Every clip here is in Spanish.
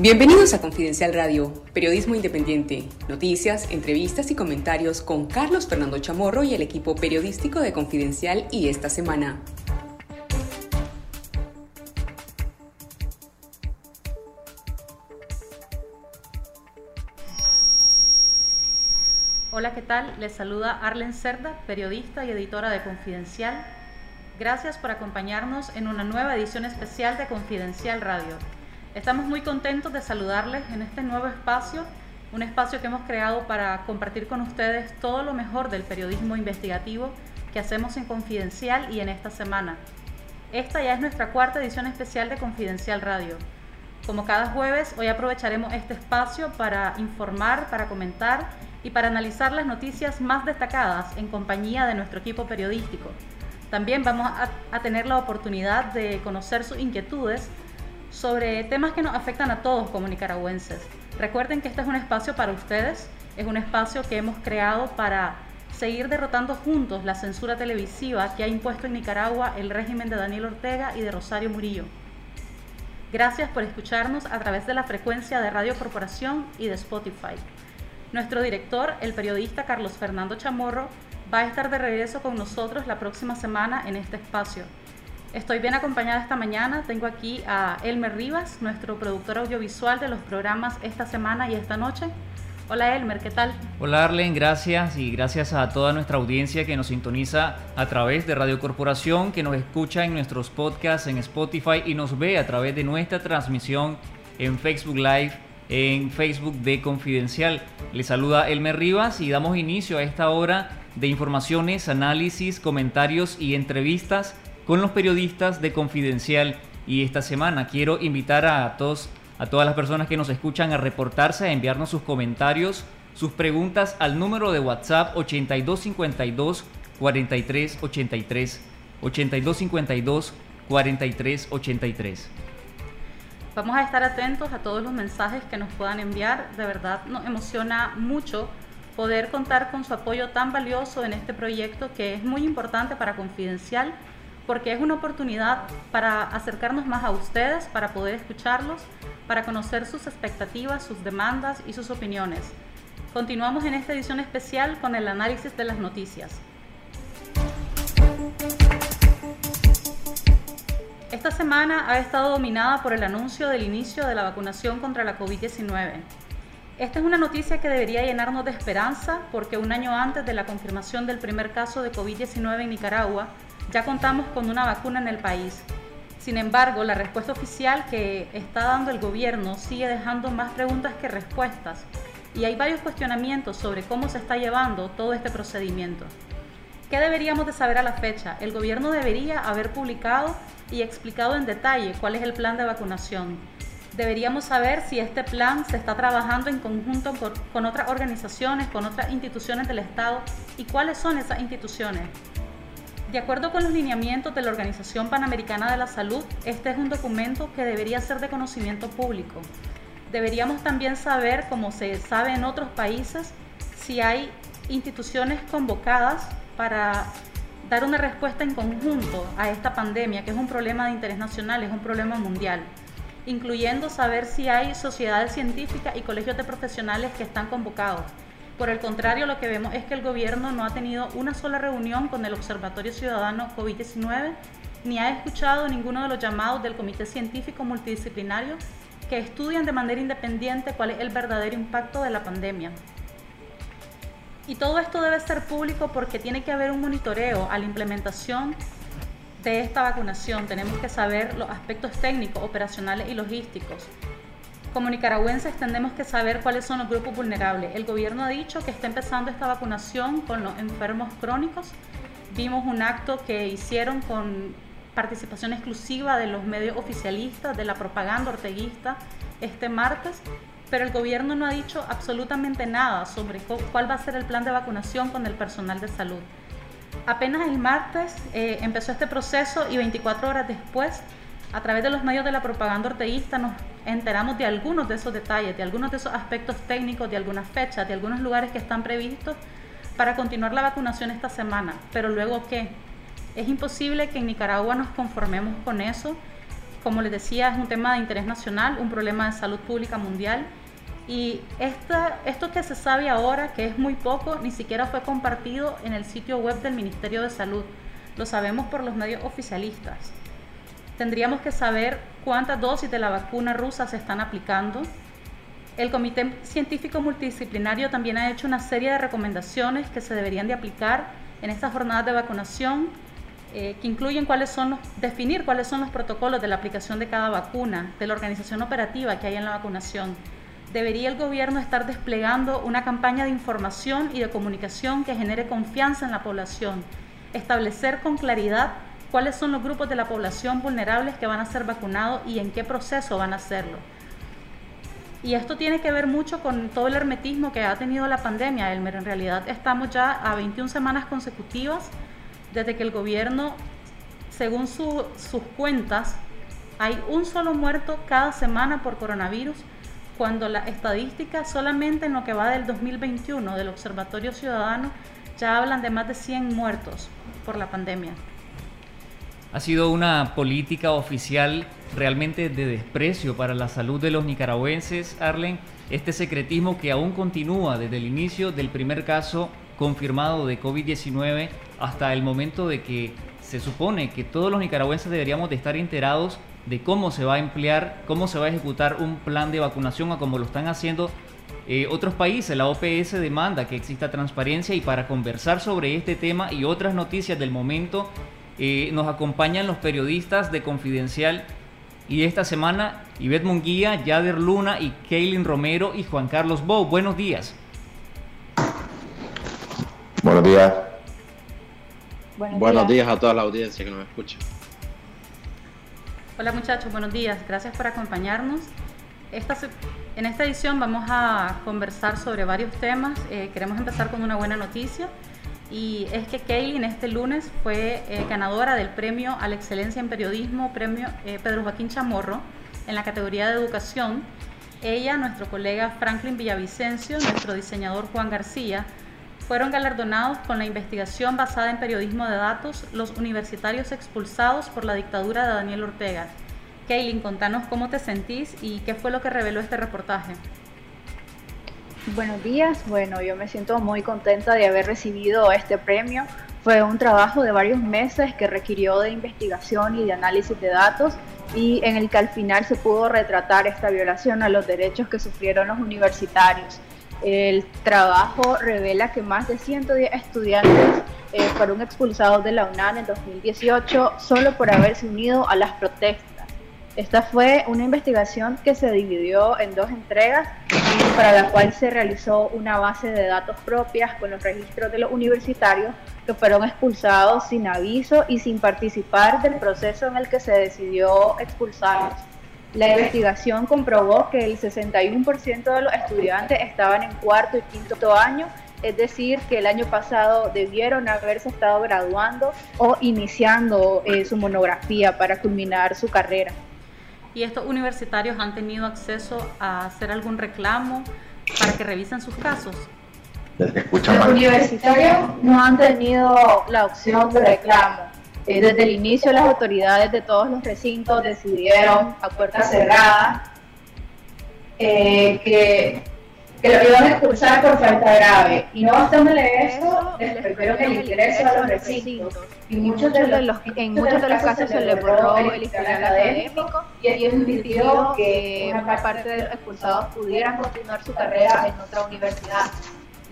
Bienvenidos a Confidencial Radio, periodismo independiente, noticias, entrevistas y comentarios con Carlos Fernando Chamorro y el equipo periodístico de Confidencial y esta semana. Hola, ¿qué tal? Les saluda Arlen Cerda, periodista y editora de Confidencial. Gracias por acompañarnos en una nueva edición especial de Confidencial Radio. Estamos muy contentos de saludarles en este nuevo espacio, un espacio que hemos creado para compartir con ustedes todo lo mejor del periodismo investigativo que hacemos en Confidencial y en esta semana. Esta ya es nuestra cuarta edición especial de Confidencial Radio. Como cada jueves, hoy aprovecharemos este espacio para informar, para comentar y para analizar las noticias más destacadas en compañía de nuestro equipo periodístico. También vamos a, tener la oportunidad de conocer sus inquietudes sobre temas que nos afectan a todos como nicaragüenses. Recuerden que este es un espacio para ustedes, es un espacio que hemos creado para seguir derrotando juntos la censura televisiva que ha impuesto en Nicaragua el régimen de Daniel Ortega y de Rosario Murillo. Gracias por escucharnos a través de la frecuencia de Radio Corporación y de Spotify. Nuestro director, el periodista Carlos Fernando Chamorro, va a estar de regreso con nosotros la próxima semana en este espacio. Estoy bien acompañada esta mañana. Tengo aquí a Elmer Rivas, nuestro productor audiovisual de los programas esta semana y esta noche. Hola Elmer, ¿qué tal? Hola Arlen, gracias y gracias a toda nuestra audiencia que nos sintoniza a través de Radio Corporación, que nos escucha en nuestros podcasts en Spotify y nos ve a través de nuestra transmisión en Facebook Live en Facebook de Confidencial. Le saluda Elmer Rivas y damos inicio a esta hora de informaciones, análisis, comentarios y entrevistas con los periodistas de Confidencial. Y esta semana quiero invitar a todos a todas las personas que nos escuchan a reportarse, a enviarnos sus comentarios, sus preguntas al número de WhatsApp 8252 4383 8252 4383. Vamos a estar atentos a todos los mensajes que nos puedan enviar. De verdad nos emociona mucho poder contar con su apoyo tan valioso en este proyecto que es muy importante para Confidencial porque es una oportunidad para acercarnos más a ustedes, para poder escucharlos, para conocer sus expectativas, sus demandas y sus opiniones. Continuamos en esta edición especial con el análisis de las noticias. Esta semana ha estado dominada por el anuncio del inicio de la vacunación contra la COVID-19. Esta es una noticia que debería llenarnos de esperanza porque un año antes de la confirmación del primer caso de COVID-19 en Nicaragua, ya contamos con una vacuna en el país. Sin embargo, la respuesta oficial que está dando el gobierno sigue dejando más preguntas que respuestas y hay varios cuestionamientos sobre cómo se está llevando todo este procedimiento. ¿Qué deberíamos de saber a la fecha? El gobierno debería haber publicado y explicado en detalle cuál es el plan de vacunación. Deberíamos saber si este plan se está trabajando en conjunto con, otras organizaciones, con otras instituciones del Estado y cuáles son esas instituciones. De acuerdo con los lineamientos de la Organización Panamericana de la Salud, este es un documento que debería ser de conocimiento público. Deberíamos también saber, como se sabe en otros países, si hay instituciones convocadas para dar una respuesta en conjunto a esta pandemia, que es un problema de interés nacional, es un problema mundial, incluyendo saber si hay sociedades científicas y colegios de profesionales que están convocados. Por el contrario, lo que vemos es que el gobierno no ha tenido una sola reunión con el Observatorio Ciudadano COVID-19, ni ha escuchado ninguno de los llamados del Comité Científico Multidisciplinario que estudian de manera independiente cuál es el verdadero impacto de la pandemia. Y todo esto debe ser público porque tiene que haber un monitoreo a la implementación de esta vacunación. Tenemos que saber los aspectos técnicos, operacionales y logísticos. Como nicaragüenses tenemos que saber cuáles son los grupos vulnerables. El gobierno ha dicho que está empezando esta vacunación con los enfermos crónicos. Vimos un acto que hicieron con participación exclusiva de los medios oficialistas, de la propaganda orteguista este martes pero el gobierno no ha dicho absolutamente nada sobre cuál va a ser el plan de vacunación con el personal de salud. Apenas el martes eh, empezó este proceso y 24 horas después, a través de los medios de la propaganda orteguista, nos enteramos de algunos de esos detalles, de algunos de esos aspectos técnicos, de algunas fechas, de algunos lugares que están previstos para continuar la vacunación esta semana. Pero luego, ¿qué? Es imposible que en Nicaragua nos conformemos con eso como les decía, es un tema de interés nacional, un problema de salud pública mundial. Y esto que se sabe ahora, que es muy poco, ni siquiera fue compartido en el sitio web del Ministerio de Salud. Lo sabemos por los medios oficialistas. Tendríamos que saber cuántas dosis de la vacuna rusa se están aplicando. El Comité Científico Multidisciplinario también ha hecho una serie de recomendaciones que se deberían de aplicar en estas jornadas de vacunación eh, que incluyen definir cuáles son los protocolos de la aplicación de cada vacuna, de la organización operativa que hay en la vacunación. Debería el gobierno estar desplegando una campaña de información y de comunicación que genere confianza en la población, establecer con claridad cuáles son los grupos de la población vulnerables que van a ser vacunados y en qué proceso van a hacerlo. Y esto tiene que ver mucho con todo el hermetismo que ha tenido la pandemia, Elmer. En realidad estamos ya a 21 semanas consecutivas desde que el gobierno, según sus cuentas, hay un solo muerto cada semana por coronavirus, cuando la estadística solamente en lo que va del 2021 del Observatorio Ciudadano ya hablan de más de 100 muertos por la pandemia. Ha sido una política oficial realmente de desprecio para la salud de los nicaragüenses, Arlen. Este secretismo que aún continúa desde el inicio del primer caso confirmado de COVID-19 hasta el momento de que se supone que todos los nicaragüenses deberíamos de estar enterados de cómo se va a emplear, cómo se va a ejecutar un plan de vacunación a como lo están haciendo eh, otros países. La OPS demanda que exista transparencia y para conversar sobre este tema y otras noticias del momento eh, nos acompañan los periodistas de Confidencial y esta semana Ivette Munguía, Yader Luna y Kaylin Romero y Juan Carlos Bou. Buenos días. Buenos días. Buenos, días. a toda la audiencia que nos escucha. Hola muchachos, buenos días. Gracias por acompañarnos. Esta, en esta edición vamos a conversar sobre varios temas. Eh, queremos empezar con una buena noticia y es que Kaylin este lunes fue eh, ganadora del premio a la excelencia en periodismo, premio eh, Pedro Joaquín Chamorro, en la categoría de educación. Ella, nuestro colega Franklin Villavicencio, nuestro diseñador Juan García, fueron galardonados con la investigación basada en periodismo de datos los universitarios expulsados por la dictadura de Daniel Ortega. Kaylin, contanos cómo te sentís y qué fue lo que reveló este reportaje. Buenos días, bueno, yo me siento muy contenta de haber recibido este premio. Fue un trabajo de varios meses que requirió de investigación y de análisis de datos y en el que al final se pudo retratar esta violación a los derechos que sufrieron los universitarios. El trabajo revela que más de 110 estudiantes eh, fueron expulsados de la UNAM en 2018 solo por haberse unido a las protestas. Esta fue una investigación que se dividió en dos entregas para la cual se realizó una base de datos propias con los registros de los universitarios que fueron expulsados sin aviso y sin participar del proceso en el que se decidió expulsarlos. La investigación comprobó que el 61% de los estudiantes estaban en cuarto y quinto año, es decir, que el año pasado debieron haberse estado graduando o iniciando eh, su monografía para culminar su carrera. ¿Y estos universitarios han tenido acceso a hacer algún reclamo para que revisen sus casos? Los universitarios no han tenido la opción de reclamo eh, desde el inicio las autoridades de todos los recintos decidieron a puerta cerrada eh, que, que lo iban a expulsar por falta grave. Y no bastándole eso, les perdieron el ingreso a los recintos. Y muchos de los, en muchos de los casos se le borró el historial académico y ellos impidió que una parte de los expulsados pudieran continuar su carrera en otra universidad.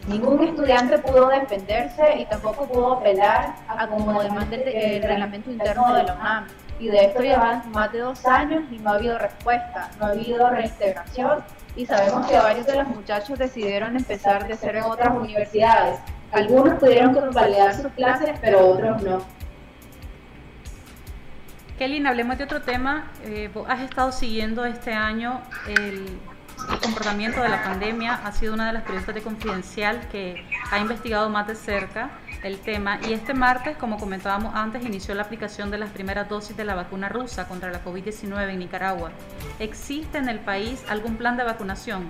Ningún estudiante pudo defenderse y tampoco pudo apelar a como demanda el reglamento interno de la UNAM. Y de esto llevan más de dos años y no ha habido respuesta, no ha habido reintegración y sabemos que varios de los muchachos decidieron empezar de ser en otras universidades. Algunos pudieron convalidar sus clases, pero otros no. Kelly, hablemos de otro tema. Eh, has estado siguiendo este año el el comportamiento de la pandemia ha sido una de las periodistas de Confidencial que ha investigado más de cerca el tema y este martes, como comentábamos antes, inició la aplicación de las primeras dosis de la vacuna rusa contra la COVID-19 en Nicaragua. ¿Existe en el país algún plan de vacunación?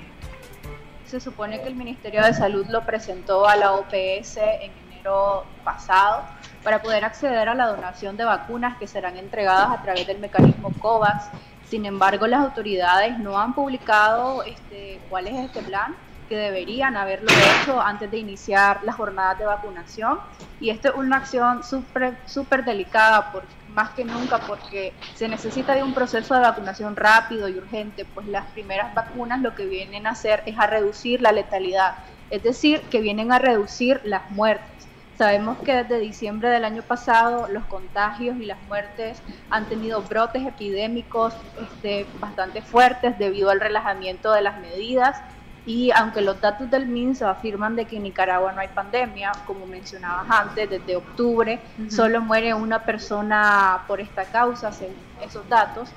Se supone que el Ministerio de Salud lo presentó a la OPS en enero pasado para poder acceder a la donación de vacunas que serán entregadas a través del mecanismo COVAX. Sin embargo, las autoridades no han publicado este, cuál es este plan que deberían haberlo hecho antes de iniciar las jornadas de vacunación. Y esto es una acción súper super delicada, por, más que nunca, porque se necesita de un proceso de vacunación rápido y urgente, pues las primeras vacunas lo que vienen a hacer es a reducir la letalidad, es decir, que vienen a reducir las muertes. Sabemos que desde diciembre del año pasado los contagios y las muertes han tenido brotes epidémicos este, bastante fuertes debido al relajamiento de las medidas y aunque los datos del MINSA afirman de que en Nicaragua no hay pandemia, como mencionabas antes, desde octubre solo muere una persona por esta causa, según esos datos,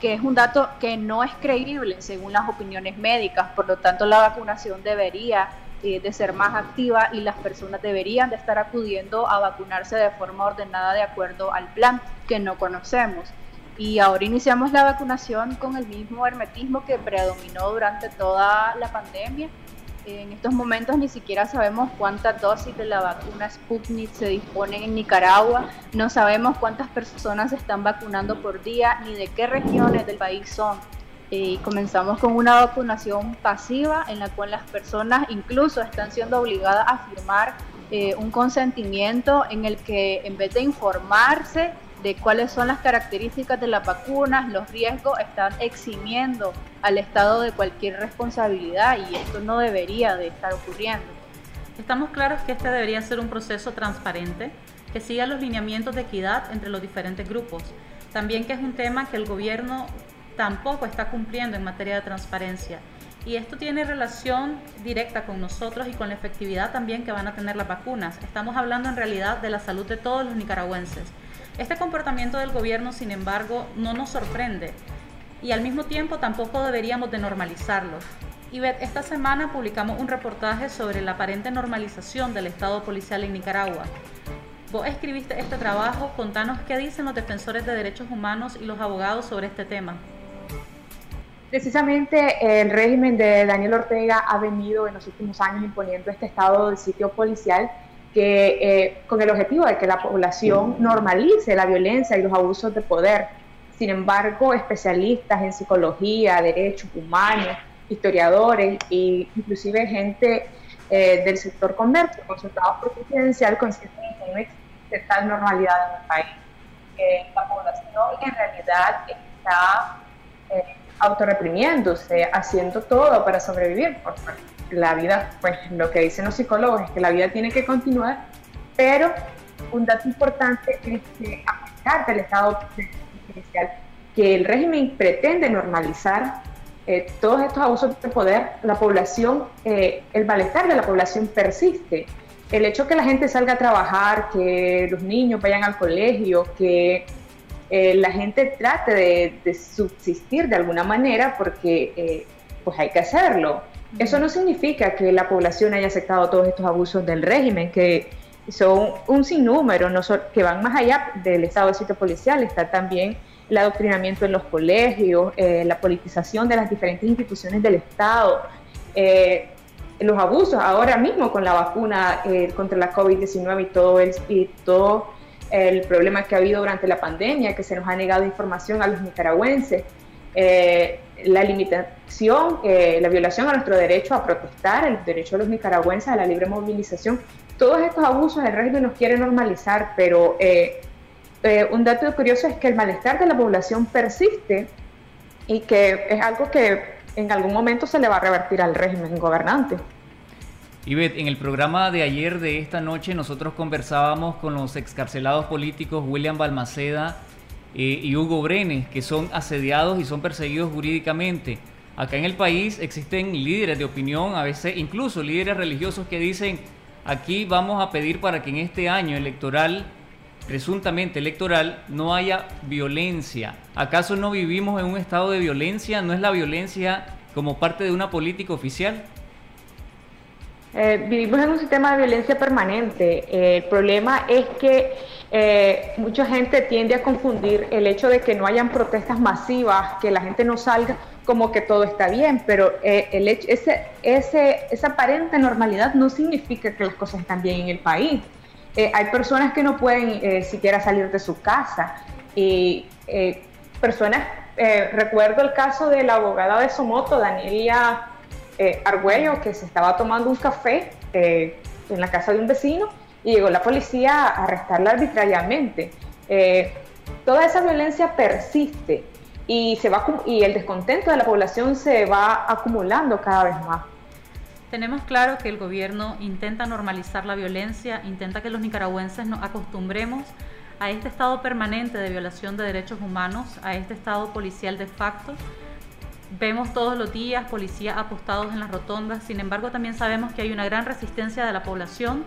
que es un dato que no es creíble según las opiniones médicas, por lo tanto la vacunación debería eh, de ser más activa y las personas deberían de estar acudiendo a vacunarse de forma ordenada de acuerdo al plan que no conocemos y ahora iniciamos la vacunación con el mismo hermetismo que predominó durante toda la pandemia. En estos momentos ni siquiera sabemos cuántas dosis de la vacuna Sputnik se disponen en Nicaragua, no sabemos cuántas personas se están vacunando por día ni de qué regiones del país son. Y comenzamos con una vacunación pasiva en la cual las personas incluso están siendo obligadas a firmar eh, un consentimiento en el que en vez de informarse de cuáles son las características de las vacunas, los riesgos, están eximiendo al Estado de cualquier responsabilidad y esto no debería de estar ocurriendo. Estamos claros que este debería ser un proceso transparente, que siga los lineamientos de equidad entre los diferentes grupos. También que es un tema que el gobierno tampoco está cumpliendo en materia de transparencia. Y esto tiene relación directa con nosotros y con la efectividad también que van a tener las vacunas. Estamos hablando en realidad de la salud de todos los nicaragüenses. Este comportamiento del gobierno, sin embargo, no nos sorprende y al mismo tiempo tampoco deberíamos de normalizarlo. Y esta semana publicamos un reportaje sobre la aparente normalización del Estado policial en Nicaragua. Vos escribiste este trabajo, contanos qué dicen los defensores de derechos humanos y los abogados sobre este tema. Precisamente el régimen de Daniel Ortega ha venido en los últimos años imponiendo este estado del sitio policial que eh, con el objetivo de que la población normalice la violencia y los abusos de poder. Sin embargo, especialistas en psicología, derechos humanos, historiadores e inclusive gente eh, del sector comercio, consultados por Presidencial, consideran que no existe tal normalidad en el país. Que la población en realidad está eh, autorreprimiéndose, haciendo todo para sobrevivir. Por, la vida, pues lo que dicen los psicólogos es que la vida tiene que continuar, pero un dato importante es que a pesar del estado judicial, que el régimen pretende normalizar eh, todos estos abusos de poder, la población, eh, el malestar de la población persiste. El hecho que la gente salga a trabajar, que los niños vayan al colegio, que eh, la gente trate de, de, subsistir de alguna manera, porque pues hay que hacerlo. Eso no significa que la población haya aceptado todos estos abusos del régimen, que son un sinnúmero, no que van más allá del estado de sitio policial, está también el adoctrinamiento en los colegios, eh, la politización de las diferentes instituciones del Estado, eh, los abusos ahora mismo con la vacuna eh, contra la COVID-19 y todo, el, y todo el problema que ha habido durante la pandemia, que se nos ha negado información a los nicaragüenses la limitación, eh, la violación a nuestro derecho a protestar, el derecho de los nicaragüenses a la libre movilización. Todos estos abusos el régimen nos quiere normalizar, pero eh, eh, un dato curioso es que el malestar de la población persiste y que es algo que en algún momento se le va a revertir al régimen gobernante. Ivette, en el programa de ayer de esta noche nosotros conversábamos con los excarcelados políticos William Balmaceda y Hugo Brenes, que son asediados y son perseguidos jurídicamente. Acá en el país existen líderes de opinión, a veces incluso líderes religiosos que dicen, aquí vamos a pedir para que en este año electoral, presuntamente electoral, no haya violencia. ¿Acaso no vivimos en un estado de violencia? ¿No es la violencia como parte de una política oficial? Eh, vivimos en un sistema de violencia permanente. Eh, el problema es que eh, mucha gente tiende a confundir el hecho de que no hayan protestas masivas, que la gente no salga como que todo está bien, pero el ese, ese, esa aparente normalidad no significa que las cosas están bien en el país. eh, hay personas que no pueden eh, siquiera salir de su casa y eh, personas, recuerdo el caso de la abogada de Somoto, Danielia Argüello, que se estaba tomando un café en la casa de un vecino y llegó la policía a arrestarla arbitrariamente. toda esa violencia persiste y, se va, y el descontento de la población se va acumulando cada vez más. Tenemos claro que el gobierno intenta normalizar la violencia, intenta que los nicaragüenses nos acostumbremos a este estado permanente de violación de derechos humanos, a este estado policial de facto. Vemos todos los días policías apostados en las rotondas, sin embargo también sabemos que hay una gran resistencia de la población,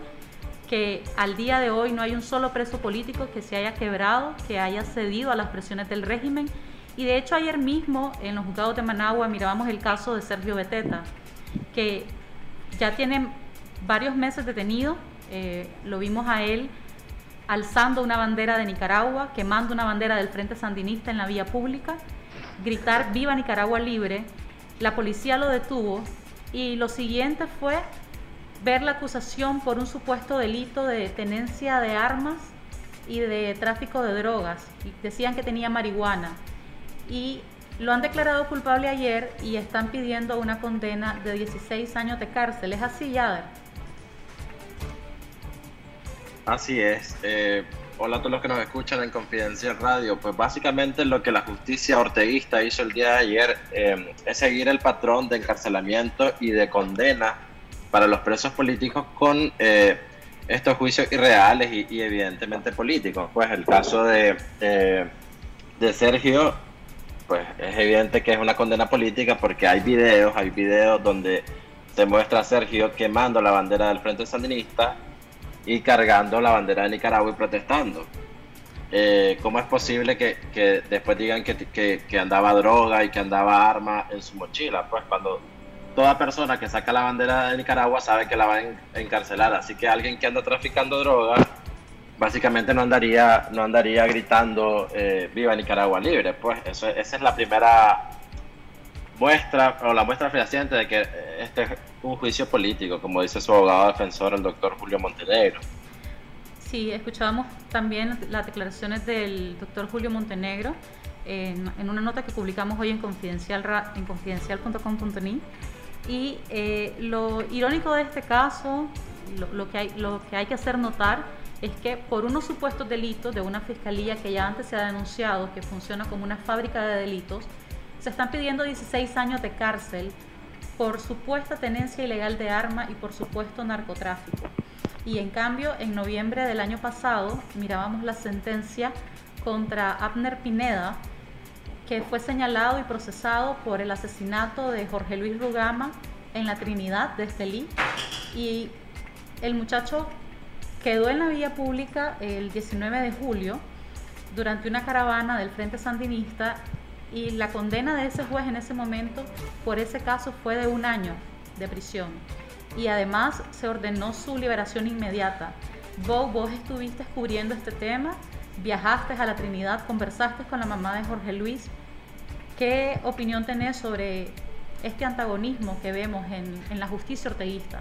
que al día de hoy no hay un solo preso político que se haya quebrado, que haya cedido a las presiones del régimen. Y de hecho ayer mismo en los juzgados de Managua mirábamos el caso de Sergio Beteta, que ya tiene varios meses detenido. Eh, lo vimos a él alzando una bandera de Nicaragua, quemando una bandera del Frente Sandinista en la vía pública, gritar Viva Nicaragua Libre. La policía lo detuvo y lo siguiente fue ver la acusación por un supuesto delito de tenencia de armas y de tráfico de drogas. decían que tenía marihuana. Y lo han declarado culpable ayer y están pidiendo una condena de 16 años de cárcel. ¿Es así, Yader? Así es. Eh, hola a todos los que nos escuchan en Confidencial Radio. Pues básicamente lo que la justicia orteguista hizo el día de ayer eh, es seguir el patrón de encarcelamiento y de condena para los presos políticos con eh, estos juicios irreales y, evidentemente políticos. Pues el caso de, de Sergio pues es evidente que es una condena política porque hay videos, hay videos donde se muestra a Sergio quemando la bandera del Frente Sandinista y cargando la bandera de Nicaragua y protestando. Eh, ¿Cómo es posible que, después digan que, que, andaba droga y que andaba arma en su mochila? Pues cuando toda persona que saca la bandera de Nicaragua sabe que la va a encarcelar, así que alguien que anda traficando droga básicamente no andaría, no andaría gritando eh, viva Nicaragua libre. Pues eso, esa es la primera muestra o la muestra fehaciente de que este es un juicio político, como dice su abogado defensor, el doctor Julio Montenegro. Sí, escuchábamos también las declaraciones del doctor Julio Montenegro en, una nota que publicamos hoy en confidencial y eh, lo irónico de este caso, lo, que hay, lo que hay que hacer notar es que por unos supuestos delitos de una fiscalía que ya antes se ha denunciado, que funciona como una fábrica de delitos, se están pidiendo 16 años de cárcel por supuesta tenencia ilegal de arma y por supuesto narcotráfico. Y en cambio, en noviembre del año pasado mirábamos la sentencia contra Abner Pineda, que fue señalado y procesado por el asesinato de Jorge Luis Rugama en la Trinidad de Estelí. Y el muchacho quedó en la vía pública el 19 de julio durante una caravana del Frente Sandinista y la condena de ese juez en ese momento por ese caso fue de un año de prisión y además se ordenó su liberación inmediata. Vos, vos estuviste cubriendo este tema, viajaste a la Trinidad, conversaste con la mamá de Jorge Luis. ¿Qué opinión tenés sobre este antagonismo que vemos en, la justicia orteguista?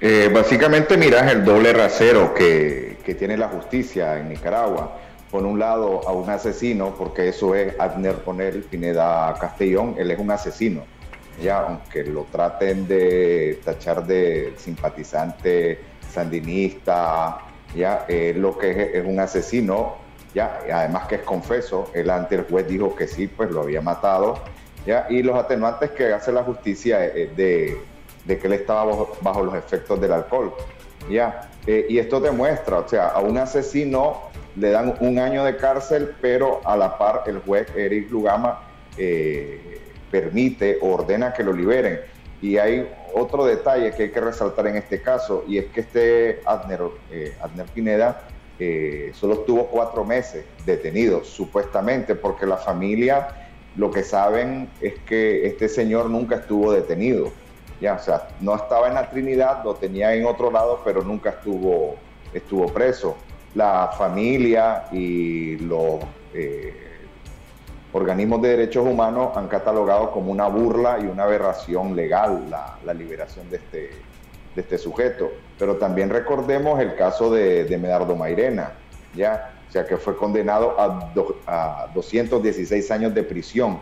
Eh, básicamente miras el doble rasero que, tiene la justicia en Nicaragua. Por un lado, a un asesino, porque eso es Adner Ponel Pineda Castellón, él es un asesino. Ya, aunque lo traten de tachar de simpatizante sandinista, ya, lo que es, un asesino, ya, además que es confeso, él ante el juez dijo que sí, pues lo había matado, ya, y los atenuantes que hace la justicia es de de que él estaba bajo, los efectos del alcohol. ¿ya? Eh, y esto demuestra, o sea, a un asesino le dan un año de cárcel, pero a la par el juez Eric Lugama eh, permite ordena que lo liberen. Y hay otro detalle que hay que resaltar en este caso, y es que este Adner, eh, Pineda solo estuvo cuatro meses detenido, supuestamente, porque la familia lo que saben es que este señor nunca estuvo detenido o sea, no estaba en la Trinidad, lo tenía en otro lado, pero nunca estuvo, estuvo preso. La familia y los eh, organismos de derechos humanos han catalogado como una burla y una aberración legal la, liberación de este, de este sujeto. Pero también recordemos el caso de, de Medardo Mairena, ¿ya? O sea, que fue condenado a, a 216 años de prisión,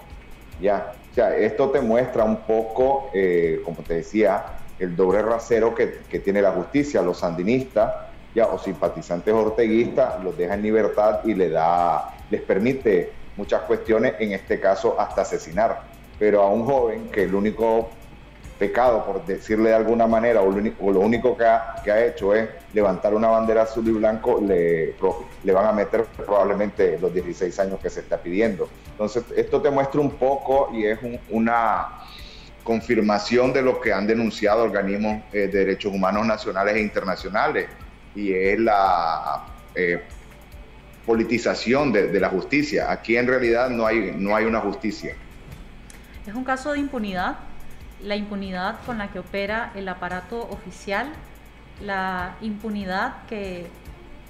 ¿ya? Esto te muestra un poco, eh, como te decía, el doble rasero que, tiene la justicia. Los sandinistas ya, o simpatizantes orteguistas los deja en libertad y le da, les permite muchas cuestiones, en este caso hasta asesinar. Pero a un joven que el único pecado, por decirle de alguna manera, o lo, único que ha, que ha, hecho es levantar una bandera azul y blanco, le, le van a meter probablemente los 16 años que se está pidiendo. Entonces, esto te muestra un poco y es una confirmación de lo que han denunciado organismos eh, de derechos humanos nacionales e internacionales, y es la eh, politización de, de, la justicia. Aquí en realidad no hay, no hay una justicia. Es un caso de impunidad la impunidad con la que opera el aparato oficial, la impunidad que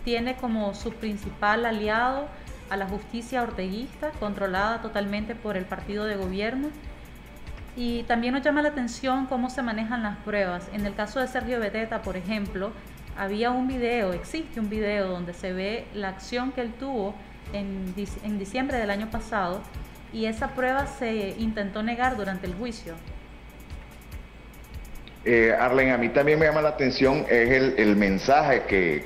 tiene como su principal aliado a la justicia orteguista, controlada totalmente por el partido de gobierno. Y también nos llama la atención cómo se manejan las pruebas. En el caso de Sergio Beteta, por ejemplo, había un video, existe un video donde se ve la acción que él tuvo en, en diciembre del año pasado y esa prueba se intentó negar durante el juicio. Eh, Arlen, a mí también me llama la atención es el, mensaje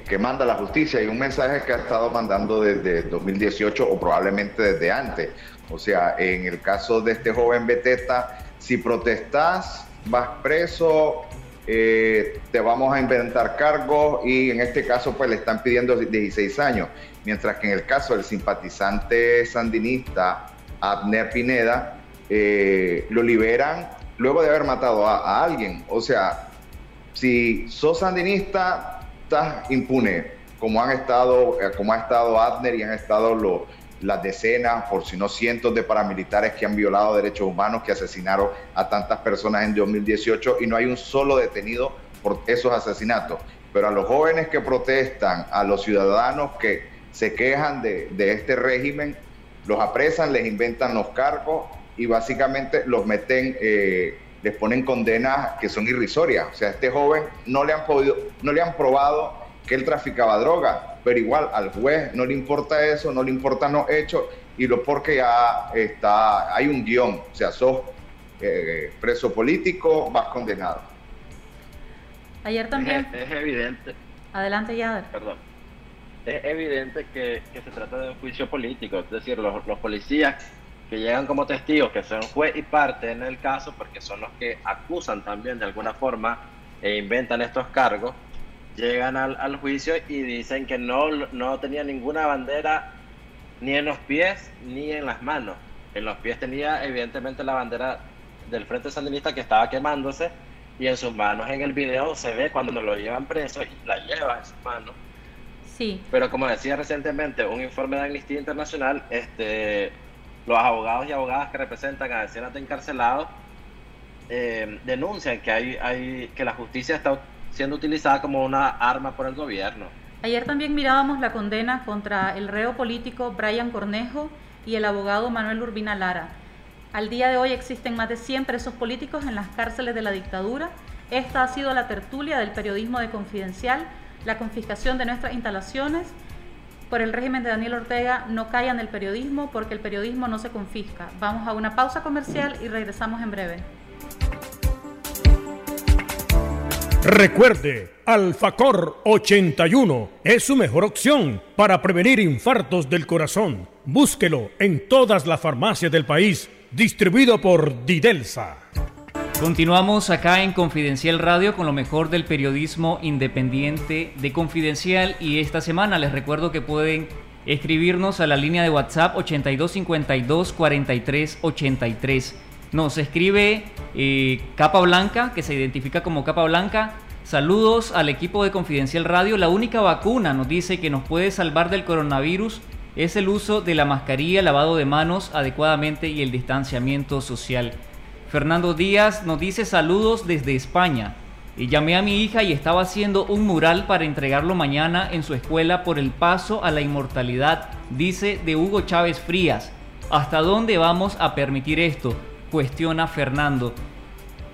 que, manda la justicia y un mensaje que ha estado mandando desde 2018 o probablemente desde antes. O sea, en el caso de este joven Beteta, si protestas, vas preso, eh, te vamos a inventar cargos y en este caso pues le están pidiendo 16 años. Mientras que en el caso del simpatizante sandinista Abner Pineda, eh, lo liberan luego de haber matado a, alguien. O sea, si sos sandinista, estás impune, como han estado, eh, como ha estado Adner y han estado las decenas, por si no cientos de paramilitares que han violado derechos humanos, que asesinaron a tantas personas en 2018 y no hay un solo detenido por esos asesinatos. Pero a los jóvenes que protestan, a los ciudadanos que se quejan de, este régimen, los apresan, les inventan los cargos y básicamente los meten, eh, les ponen condenas que son irrisorias. O sea, a este joven no le han podido, no le han probado que él traficaba droga, pero igual al juez no le importa eso, no le importan los hechos, y lo porque ya está, hay un guion, o sea, sos eh, preso político, vas condenado. Ayer también. Es, evidente. Adelante, ya. Perdón. Es evidente que, se trata de un juicio político, es decir, los, los policías que llegan como testigos, que son juez y parte en el caso, porque son los que acusan también de alguna forma e inventan estos cargos, llegan al, juicio y dicen que no, no tenía ninguna bandera ni en los pies ni en las manos. En los pies tenía evidentemente la bandera del Frente Sandinista que estaba quemándose y en sus manos en el video se ve cuando lo llevan preso y la lleva en sus manos. Sí. Pero como decía recientemente un informe de Amnistía Internacional, este los abogados y abogadas que representan a decenas de encarcelados eh, denuncian que, hay, hay, que la justicia está siendo utilizada como una arma por el gobierno. Ayer también mirábamos la condena contra el reo político Brian Cornejo y el abogado Manuel Urbina Lara. Al día de hoy existen más de 100 presos políticos en las cárceles de la dictadura. Esta ha sido la tertulia del periodismo de Confidencial, la confiscación de nuestras instalaciones por el régimen de Daniel Ortega no callan el periodismo porque el periodismo no se confisca. Vamos a una pausa comercial y regresamos en breve. Recuerde, Alfacor 81 es su mejor opción para prevenir infartos del corazón. Búsquelo en todas las farmacias del país, distribuido por Didelsa. Continuamos acá en Confidencial Radio con lo mejor del periodismo independiente de Confidencial y esta semana les recuerdo que pueden escribirnos a la línea de WhatsApp 8252 4383. Nos escribe eh, Capa Blanca, que se identifica como Capa Blanca. Saludos al equipo de Confidencial Radio. La única vacuna nos dice que nos puede salvar del coronavirus es el uso de la mascarilla, lavado de manos adecuadamente y el distanciamiento social. Fernando Díaz nos dice saludos desde España. Y llamé a mi hija y estaba haciendo un mural para entregarlo mañana en su escuela por el paso a la inmortalidad, dice de Hugo Chávez Frías. ¿Hasta dónde vamos a permitir esto? Cuestiona Fernando.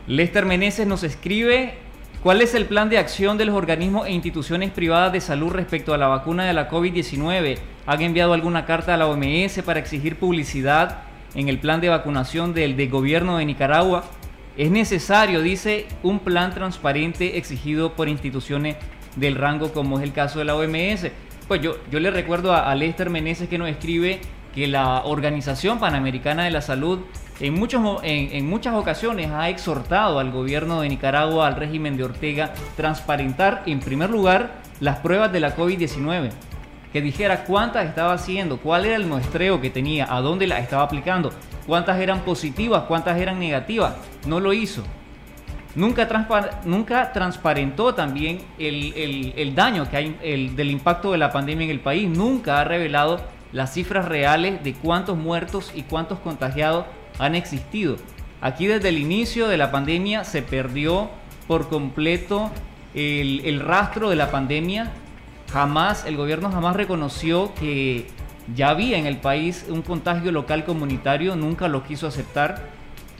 Lester Meneses nos escribe, ¿Cuál es el plan de acción de los organismos e instituciones privadas de salud respecto a la vacuna de la COVID-19? ¿Han enviado alguna carta a la OMS para exigir publicidad en el plan de vacunación del, del gobierno de Nicaragua? Es necesario, dice, un plan transparente exigido por instituciones del rango como es el caso de la OMS. Pues yo, yo le recuerdo a, Lester Meneses que nos escribe que la Organización Panamericana de la Salud en, muchos, en, muchas ocasiones ha exhortado al gobierno de Nicaragua, al régimen de Ortega, transparentar en primer lugar las pruebas de la COVID-19, que dijera cuántas estaba haciendo, cuál era el muestreo que tenía, a dónde la estaba aplicando, cuántas eran positivas, cuántas eran negativas. No lo hizo. Nunca, nunca transparentó también el, daño que hay el, del impacto de la pandemia en el país. Nunca ha revelado las cifras reales de cuántos muertos y cuántos contagiados han existido. Aquí desde el inicio de la pandemia se perdió por completo el, rastro de la pandemia. Jamás, el gobierno jamás reconoció que ya había en el país un contagio local comunitario, nunca lo quiso aceptar.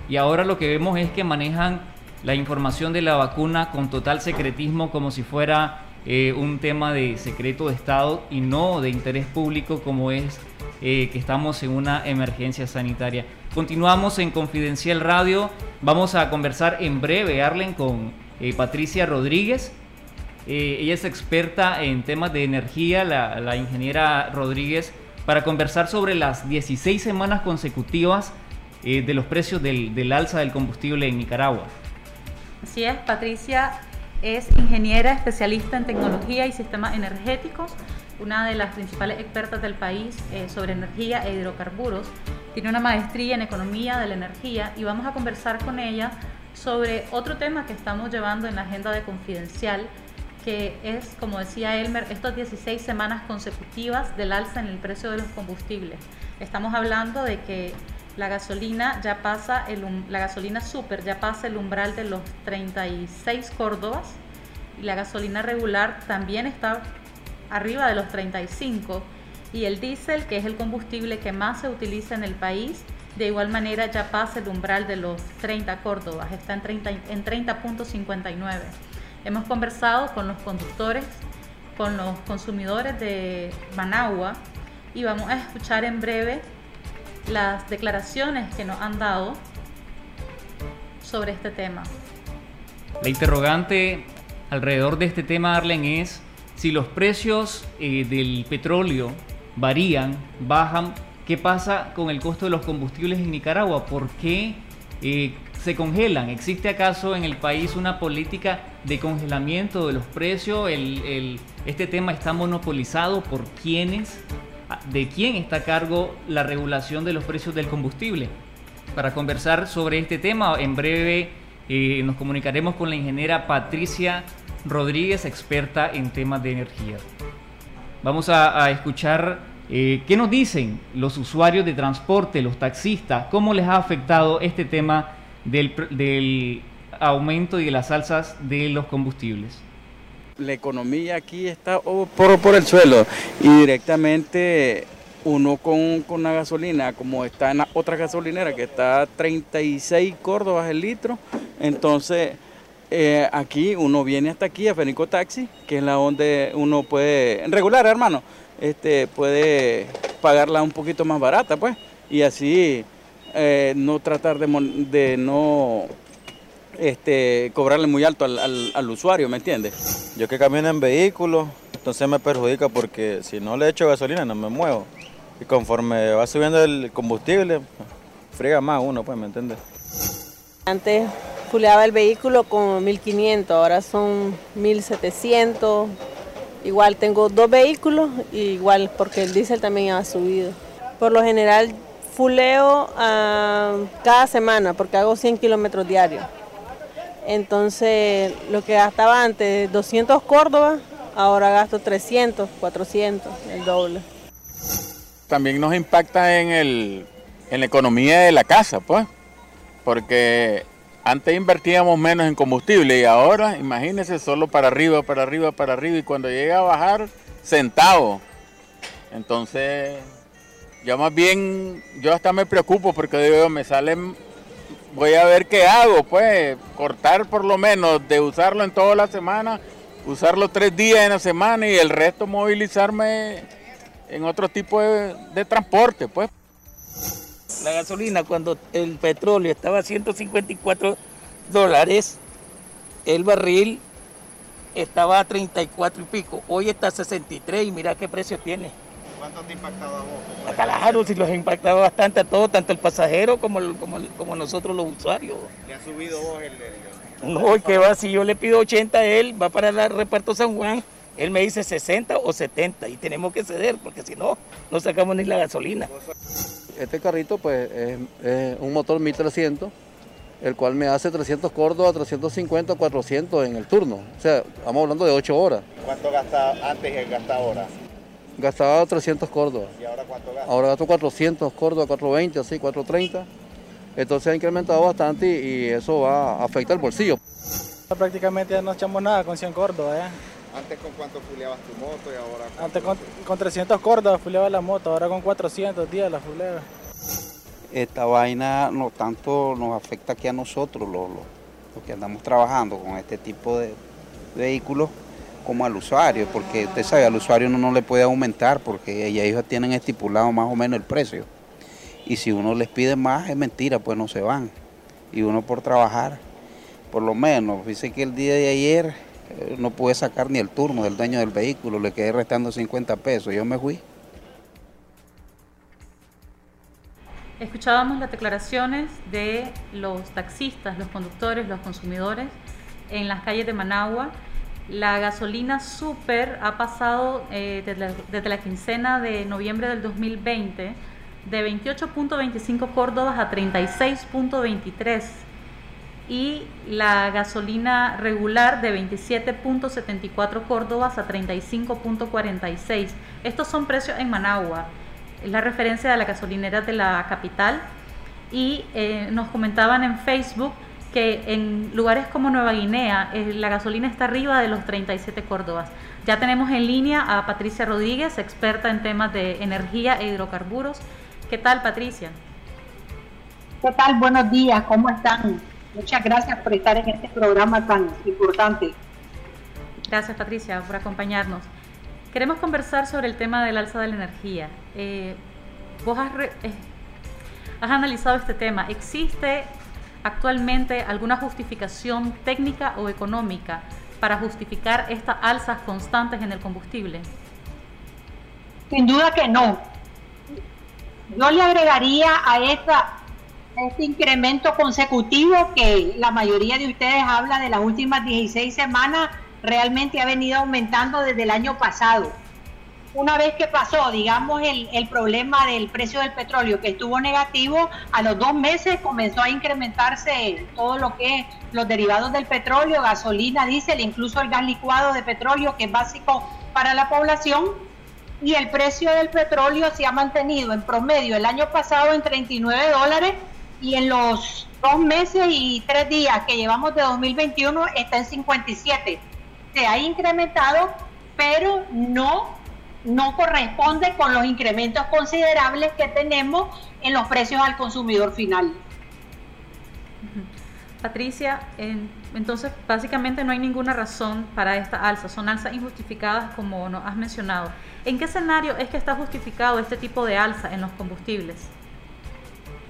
Y ahora lo que vemos es que manejan la información de la vacuna con total secretismo como si fuera eh, un tema de secreto de Estado y no de interés público como es eh, que estamos en una emergencia sanitaria. Continuamos en Confidencial Radio. Vamos a conversar en breve, Arlen, con eh, Patricia Rodríguez. ella es experta en temas de energía, la, ingeniera Rodríguez, para conversar sobre las 16 semanas consecutivas de los precios del, del alza del combustible en Nicaragua. Así es, Patricia es ingeniera especialista en tecnología y sistemas energéticos, una de las principales expertas del país eh, sobre energía e hidrocarburos. Tiene una maestría en economía de la energía y vamos a conversar con ella sobre otro tema que estamos llevando en la agenda de Confidencial, que es, como decía Elmer, estas 16 semanas consecutivas del alza en el precio de los combustibles. Estamos hablando de que la gasolina ya pasa el, la gasolina super ya pasa el umbral de los 36 córdobas y la gasolina regular también está arriba de los 35 y el diésel que es el combustible que más se utiliza en el país de igual manera ya pasa el umbral de los 30 córdobas está en 30 en 30.59 hemos conversado con los conductores con los consumidores de Managua y vamos a escuchar en breve las declaraciones que nos han dado sobre este tema. La interrogante alrededor de este tema, Arlen, es si los precios eh, del petróleo varían, bajan, ¿qué pasa con el costo de los combustibles en Nicaragua? ¿Por qué eh, se congelan? ¿Existe acaso en el país una política de congelamiento de los precios? ¿Este tema está monopolizado por quiénes? de quién está a cargo la regulación de los precios del combustible. Para conversar sobre este tema, en breve eh, nos comunicaremos con la ingeniera Patricia Rodríguez, experta en temas de energía. Vamos a, escuchar eh, qué nos dicen los usuarios de transporte, los taxistas, cómo les ha afectado este tema del, aumento y de las alzas de los combustibles la economía aquí está por, por el suelo y directamente uno con, con la gasolina, como está en la otra gasolinera que está a 36 córdobas el litro, entonces eh, aquí uno viene hasta aquí a Fenico Taxi, que es la donde uno puede, regular hermano, este, puede pagarla un poquito más barata pues, y así eh, no tratar de, de no este, cobrarle muy alto al, usuario, ¿me entiendes? Yo que camino en vehículo, entonces me perjudica porque si no le echo gasolina no me muevo. Y conforme va subiendo el combustible, friega más uno, pues, ¿me entiendes? Antes fuleaba el vehículo con 1500, ahora son 1700. Igual tengo dos vehículos, igual porque el diésel también ha subido. Por lo general fuleo ah, cada semana porque hago 100 kilómetros diarios. Entonces, lo que gastaba antes 200 Córdoba, ahora gasto 300, 400, el doble. También nos impacta en, el, en la economía de la casa, pues, porque antes invertíamos menos en combustible y ahora, imagínense, solo para arriba, para arriba, para arriba, y cuando llega a bajar, centavos. Entonces, yo más bien, yo hasta me preocupo porque me salen voy a ver qué hago, pues cortar por lo menos de usarlo en toda la semana, usarlo tres días en la semana y el resto movilizarme en otro tipo de, de transporte, pues. La gasolina cuando el petróleo estaba a 154 dólares, el barril estaba a 34 y pico, hoy está a 63 y mira qué precio tiene. ¿Cuánto te ha impactado a vos? A Claro, si los ha impactado bastante a todos, tanto el pasajero como, el- como, el- como nosotros los usuarios. ¿Le ha subido vos el, el- No, ¿y qué va? Si yo le pido 80 a él, va para el reparto San Juan, él me dice 60 o 70 y tenemos que ceder porque si no, no sacamos ni la gasolina. Este carrito pues es, es un motor 1300, el cual me hace 300 Córdoba, 350, 400 en el turno. O sea, estamos hablando de 8 horas. ¿Cuánto gasta antes y gasta ahora? Gastaba 300 Córdoba. ¿Y ahora cuánto gasta? Ahora gasto 400 Córdoba, 420, así, 430. Entonces ha incrementado bastante y, y eso va a afectar el bolsillo. Prácticamente ya no echamos nada con 100 Córdoba, ¿eh? Antes con cuánto fuleabas tu moto y ahora cuánto? Antes con, con 300 Córdoba fuleaba la moto, ahora con 400 días la fulea. esta vaina no tanto nos afecta aquí a nosotros, los, los- los que andamos trabajando con este tipo de vehículos, como al usuario, porque usted sabe, al usuario uno no le puede aumentar porque ya ellos tienen estipulado más o menos el precio. Y si uno les pide más, es mentira, pues no se van. Y uno por trabajar, por lo menos, dice que el día de ayer no pude sacar ni el turno del dueño del vehículo, le quedé restando 50 pesos, yo me fui. Escuchábamos las declaraciones de los taxistas, los conductores, los consumidores en las calles de Managua. La gasolina super ha pasado eh, desde, la, desde la quincena de noviembre del 2020 de 28.25 Córdobas a 36.23 y la gasolina regular de 27.74 Córdobas a 35.46. Estos son precios en Managua es la referencia de la gasolinera de la capital y eh, nos comentaban en Facebook que en lugares como Nueva Guinea eh, la gasolina está arriba de los 37 córdobas. Ya tenemos en línea a Patricia Rodríguez, experta en temas de energía e hidrocarburos. ¿Qué tal, Patricia? ¿Qué tal? Buenos días, ¿cómo están? Muchas gracias por estar en este programa tan importante. Gracias, Patricia, por acompañarnos. Queremos conversar sobre el tema del alza de la energía. Eh, vos has, re, eh, has, analizado este tema. ¿Existe actualmente alguna justificación técnica o económica para justificar estas alzas constantes en el combustible? Sin duda que no. Yo le agregaría a esta, este incremento consecutivo que la mayoría de ustedes habla de las últimas 16 semanas realmente ha venido aumentando desde el año pasado. Una vez que pasó, digamos, el, el, problema del precio del petróleo que estuvo negativo, a los dos meses comenzó a incrementarse todo lo que es los derivados del petróleo, gasolina, diésel, incluso el gas licuado de petróleo, que es básico para la población. Y el precio del petróleo se ha mantenido en promedio el año pasado en 39 dólares y en los dos meses y tres días que llevamos de 2021 está en 57 se ha incrementado, pero no, no corresponde con los incrementos considerables que tenemos en los precios al consumidor final. Patricia, en, entonces básicamente no hay ninguna razón para esta alza, son alzas injustificadas como nos has mencionado. ¿En qué escenario es que está justificado este tipo de alza en los combustibles?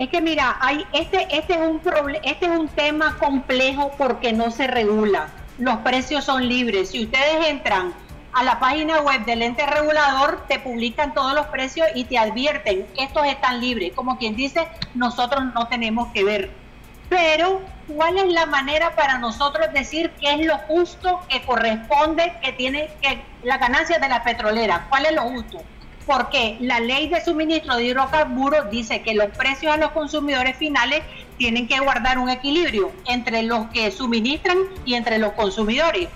Es que mira, hay este, este, es un este es un tema complejo porque no se regula los precios son libres. Si ustedes entran a la página web del ente regulador, te publican todos los precios y te advierten, estos están libres. Como quien dice, nosotros no tenemos que ver. Pero, ¿cuál es la manera para nosotros decir qué es lo justo que corresponde, que tiene que la ganancia de la petrolera? ¿Cuál es lo justo? Porque la ley de suministro de hidrocarburos dice que los precios a los consumidores finales tienen que guardar un equilibrio entre los que suministran y entre los consumidores.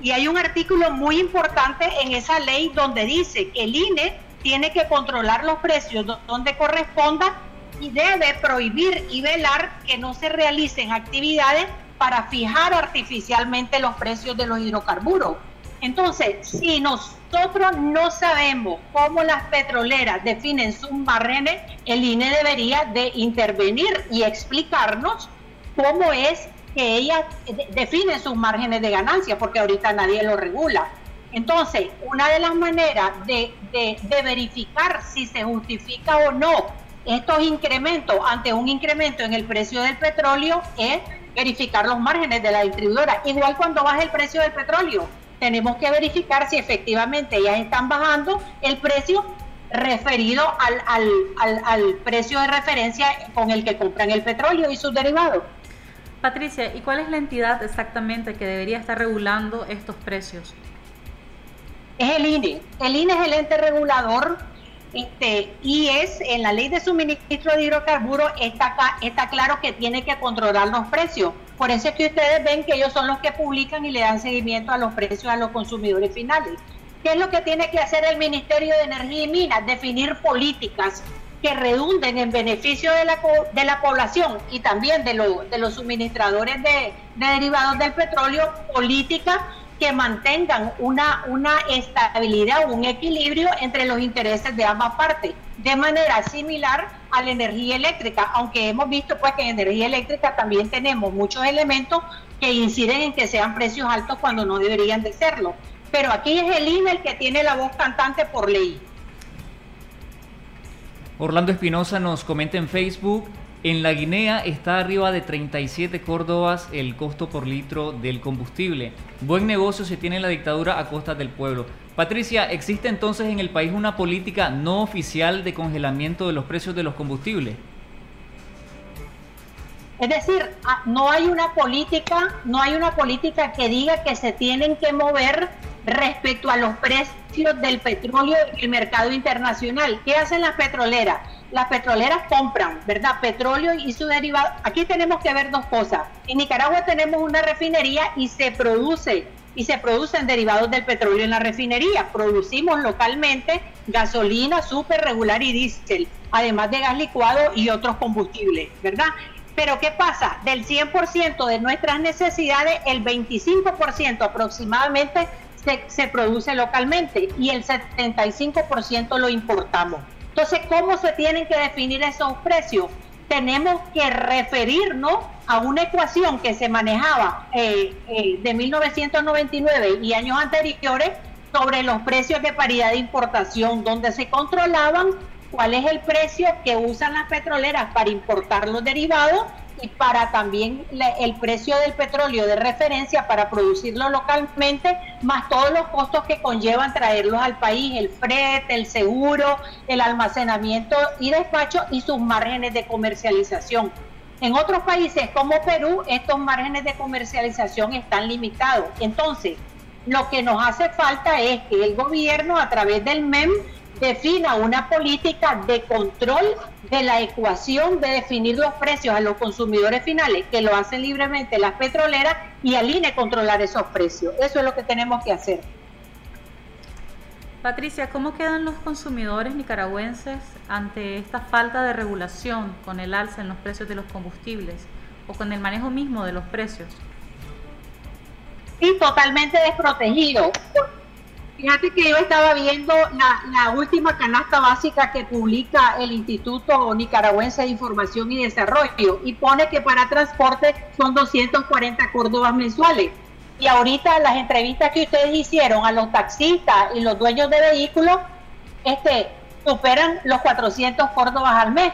Y hay un artículo muy importante en esa ley donde dice que el INE tiene que controlar los precios donde corresponda y debe prohibir y velar que no se realicen actividades para fijar artificialmente los precios de los hidrocarburos. Entonces, si nosotros no sabemos cómo las petroleras definen sus márgenes, el INE debería de intervenir y explicarnos cómo es que ellas definen sus márgenes de ganancia, porque ahorita nadie lo regula. Entonces, una de las maneras de, de, de verificar si se justifica o no estos incrementos ante un incremento en el precio del petróleo es verificar los márgenes de la distribuidora. Igual cuando baja el precio del petróleo, tenemos que verificar si efectivamente ellas están bajando el precio referido al, al, al, al precio de referencia con el que compran el petróleo y sus derivados. Patricia, ¿y cuál es la entidad exactamente que debería estar regulando estos precios? Es el INE. El INE es el ente regulador este, y es en la ley de suministro de hidrocarburos está, está claro que tiene que controlar los precios. Por eso es que ustedes ven que ellos son los que publican y le dan seguimiento a los precios a los consumidores finales. ¿Qué es lo que tiene que hacer el Ministerio de Energía y Minas? Definir políticas que redunden en beneficio de la, de la población y también de, de los suministradores de, de derivados del petróleo, políticas que mantengan una, una estabilidad, un equilibrio entre los intereses de ambas partes, de manera similar a la energía eléctrica, aunque hemos visto pues que en energía eléctrica también tenemos muchos elementos que inciden en que sean precios altos cuando no deberían de serlo. Pero aquí es el INE el que tiene la voz cantante por ley. Orlando Espinosa nos comenta en Facebook, en la Guinea está arriba de 37 córdobas el costo por litro del combustible. Buen negocio se tiene en la dictadura a costa del pueblo. Patricia, ¿existe entonces en el país una política no oficial de congelamiento de los precios de los combustibles? Es decir, ah, no hay una política, no hay una política que diga que se tienen que mover respecto a los precios del petróleo en el mercado internacional. ¿Qué hacen las petroleras? Las petroleras compran, ¿verdad? Petróleo y su derivado. Aquí tenemos que ver dos cosas. En Nicaragua tenemos una refinería y se produce y se producen derivados del petróleo en la refinería. Producimos localmente gasolina súper regular y diésel, además de gas licuado y otros combustibles, ¿verdad? Pero ¿qué pasa? Del 100% de nuestras necesidades, el 25% aproximadamente se, se, produce localmente y el 75% lo importamos. Entonces, ¿cómo se tienen que definir esos precios? Tenemos que referirnos a una ecuación que se manejaba eh, eh, de 1999 y años anteriores sobre los precios de paridad de importación, donde se controlaban cuál es el precio que usan las petroleras para importar los derivados y para también el precio del petróleo de referencia para producirlo localmente, más todos los costos que conllevan traerlos al país, el frete, el seguro, el almacenamiento y despacho y sus márgenes de comercialización. En otros países como Perú, estos márgenes de comercialización están limitados. Entonces, lo que nos hace falta es que el gobierno a través del MEM defina una política de control de la ecuación de definir los precios a los consumidores finales, que lo hacen libremente las petroleras, y alinee controlar esos precios. Eso es lo que tenemos que hacer. Patricia, ¿cómo quedan los consumidores nicaragüenses ante esta falta de regulación con el alza en los precios de los combustibles o con el manejo mismo de los precios? Sí, totalmente desprotegido. Fíjate que yo estaba viendo la, última canasta básica que publica el Instituto Nicaragüense de Información y Desarrollo y pone que para transporte son 240 córdobas mensuales. Y ahorita las entrevistas que ustedes hicieron a los taxistas y los dueños de vehículos este, superan los 400 córdobas al mes.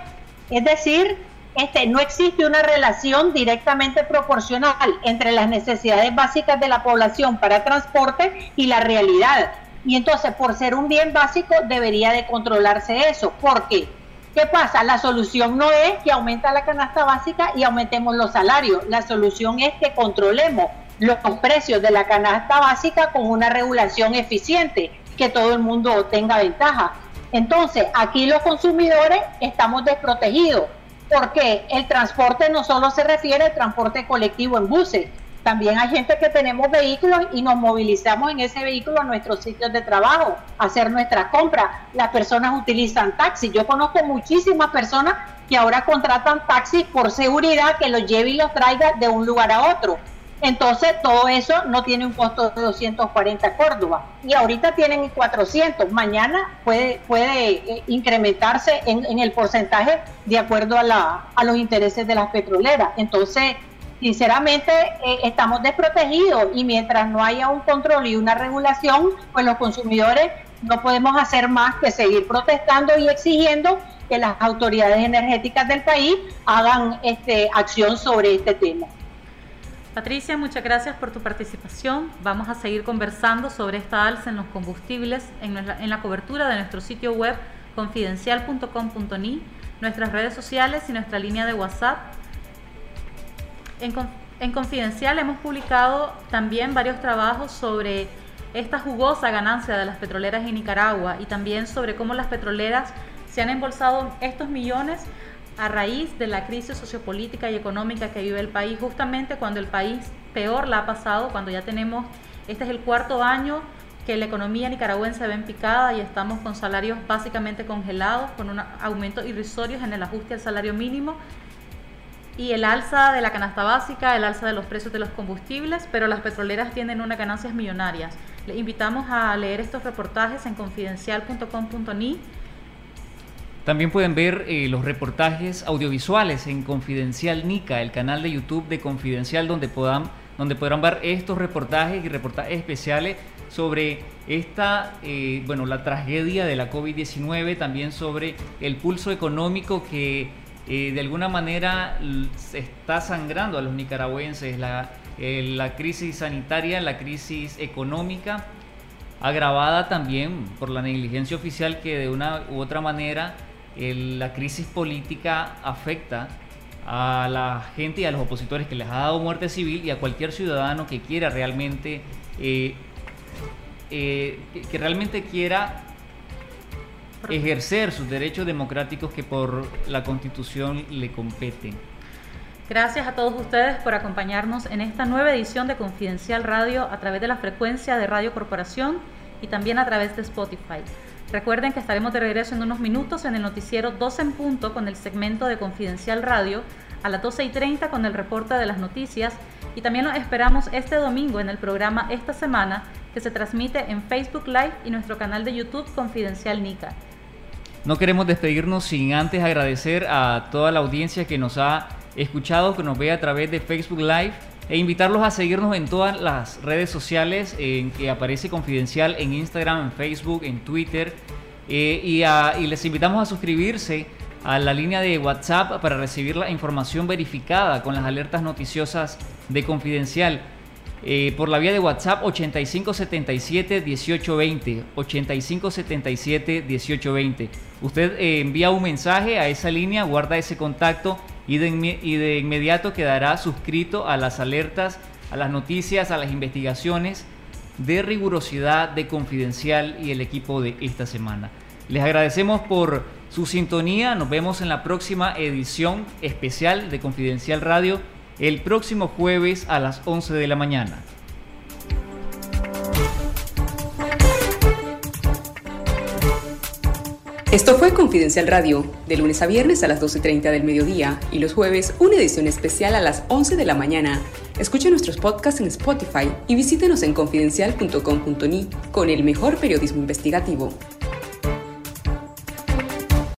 Es decir, este, no existe una relación directamente proporcional entre las necesidades básicas de la población para transporte y la realidad. Y entonces, por ser un bien básico, debería de controlarse eso. ¿Por qué? ¿Qué pasa? La solución no es que aumenta la canasta básica y aumentemos los salarios. La solución es que controlemos los precios de la canasta básica con una regulación eficiente, que todo el mundo tenga ventaja. Entonces, aquí los consumidores estamos desprotegidos porque el transporte no solo se refiere al transporte colectivo en buses, también hay gente que tenemos vehículos y nos movilizamos en ese vehículo a nuestros sitios de trabajo, a hacer nuestras compras. Las personas utilizan taxis. Yo conozco muchísimas personas que ahora contratan taxis por seguridad que los lleve y los traiga de un lugar a otro. Entonces, todo eso no tiene un costo de 240 Córdoba. Y ahorita tienen 400. Mañana puede, puede eh, incrementarse en, el porcentaje de acuerdo a, la, a los intereses de las petroleras. Entonces, sinceramente, eh, estamos desprotegidos y mientras no haya un control y una regulación, pues los consumidores no podemos hacer más que seguir protestando y exigiendo que las autoridades energéticas del país hagan este, acción sobre este tema. Patricia, muchas gracias por tu participación. Vamos a seguir conversando sobre esta alza en los combustibles en la, cobertura de nuestro sitio web confidencial.com.ni, nuestras redes sociales y nuestra línea de WhatsApp. En, en Confidencial hemos publicado también varios trabajos sobre esta jugosa ganancia de las petroleras en Nicaragua y también sobre cómo las petroleras se han embolsado estos millones a raíz de la crisis sociopolítica y económica que vive el país, justamente cuando el país peor la ha pasado, cuando ya tenemos, este es el cuarto año que la economía nicaragüense ve en picada y estamos con salarios básicamente congelados, con un aumento irrisorio en el ajuste al salario mínimo y el alza de la canasta básica, el alza de los precios de los combustibles, pero las petroleras tienen unas ganancias millonarias. Les invitamos a leer estos reportajes en confidencial.com.ni también pueden ver eh, los reportajes audiovisuales en Confidencial Nica, el canal de YouTube de Confidencial, donde, puedan, donde podrán ver estos reportajes y reportajes especiales sobre esta, eh, bueno, la tragedia de la COVID-19, también sobre el pulso económico que eh, de alguna manera se está sangrando a los nicaragüenses, la, la crisis sanitaria, la crisis económica, agravada también por la negligencia oficial que de una u otra manera la crisis política afecta a la gente y a los opositores que les ha dado muerte civil y a cualquier ciudadano que quiera realmente eh, eh, que realmente quiera ejercer sus derechos democráticos que por la constitución le competen. Gracias a todos ustedes por acompañarnos en esta nueva edición de Confidencial Radio a través de la frecuencia de Radio Corporación y también a través de Spotify. Recuerden que estaremos de regreso en unos minutos en el noticiero 12 en punto con el segmento de Confidencial Radio, a las 12 y 30 con el reporte de las noticias y también los esperamos este domingo en el programa Esta Semana que se transmite en Facebook Live y nuestro canal de YouTube Confidencial Nica. No queremos despedirnos sin antes agradecer a toda la audiencia que nos ha escuchado, que nos ve a través de Facebook Live e invitarlos a seguirnos en todas las redes sociales en que aparece Confidencial en Instagram, en Facebook, en Twitter eh, y, les invitamos a suscribirse a la línea de WhatsApp para recibir la información verificada con las alertas noticiosas de Confidencial. Eh, por la vía de WhatsApp 8577 1820 8577 1820 usted eh, envía un mensaje a esa línea guarda ese contacto y de, inmediato quedará suscrito a las alertas, a las noticias, a las investigaciones de rigurosidad, de confidencial y el equipo de esta semana. Les agradecemos por su sintonía, nos vemos en la próxima edición especial de Confidencial Radio el próximo jueves a las 11 de la mañana. Esto fue Confidencial Radio, de lunes a viernes a las 12.30 del mediodía y los jueves una edición especial a las 11 de la mañana. Escuche nuestros podcasts en Spotify y visítenos en confidencial.com.ni con el mejor periodismo investigativo.